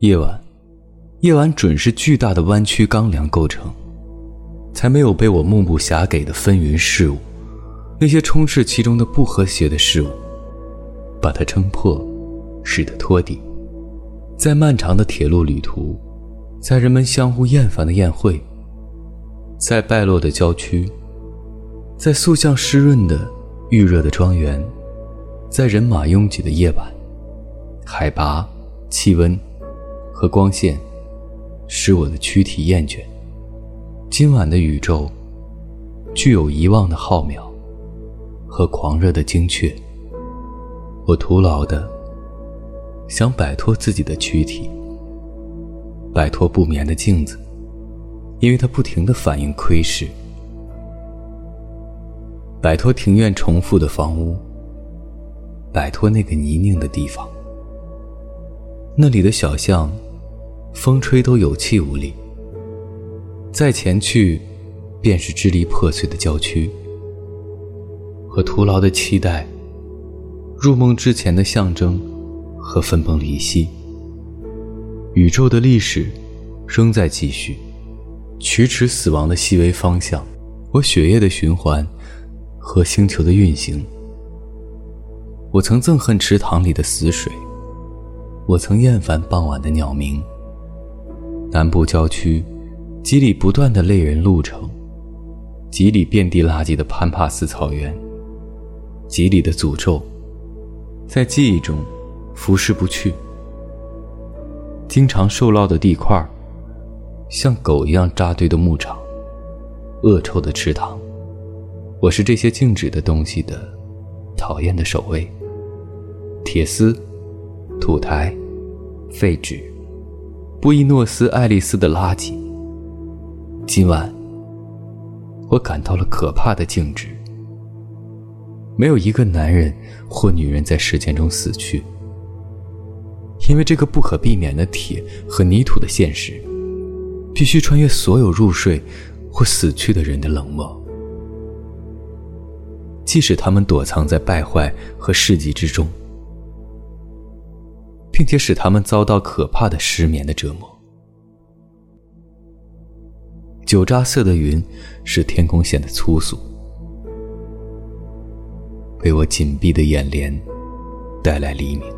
夜晚，夜晚准是巨大的弯曲钢梁构成，才没有被我目不暇给的纷纭事物，那些充斥其中的不和谐的事物，把它撑破，使得托底。在漫长的铁路旅途，在人们相互厌烦的宴会，在败落的郊区，在塑像湿润的预热的庄园，在人马拥挤的夜晚，海拔、气温和光线使我的躯体厌倦。今晚的宇宙具有遗忘的浩渺和狂热的精确。我徒劳的。想摆脱自己的躯体，摆脱不眠的镜子，因为它不停的反应窥视；摆脱庭院重复的房屋，摆脱那个泥泞的地方。那里的小巷，风吹都有气无力。再前去，便是支离破碎的郊区和徒劳的期待。入梦之前的象征。和分崩离析，宇宙的历史仍在继续，驱驰死亡的细微方向，我血液的循环和星球的运行。我曾憎恨池塘里的死水，我曾厌烦傍晚的鸟鸣。南部郊区，几里不断的累人路程，几里遍地垃圾的潘帕斯草原，几里的诅咒，在记忆中。浮世不去，经常受涝的地块，像狗一样扎堆的牧场，恶臭的池塘，我是这些静止的东西的讨厌的守卫。铁丝、土台、废纸、布宜诺斯艾利斯的垃圾。今晚，我感到了可怕的静止。没有一个男人或女人在时间中死去。因为这个不可避免的铁和泥土的现实，必须穿越所有入睡或死去的人的冷漠，即使他们躲藏在败坏和世纪之中，并且使他们遭到可怕的失眠的折磨。酒渣色的云使天空显得粗俗，为我紧闭的眼帘带来黎明。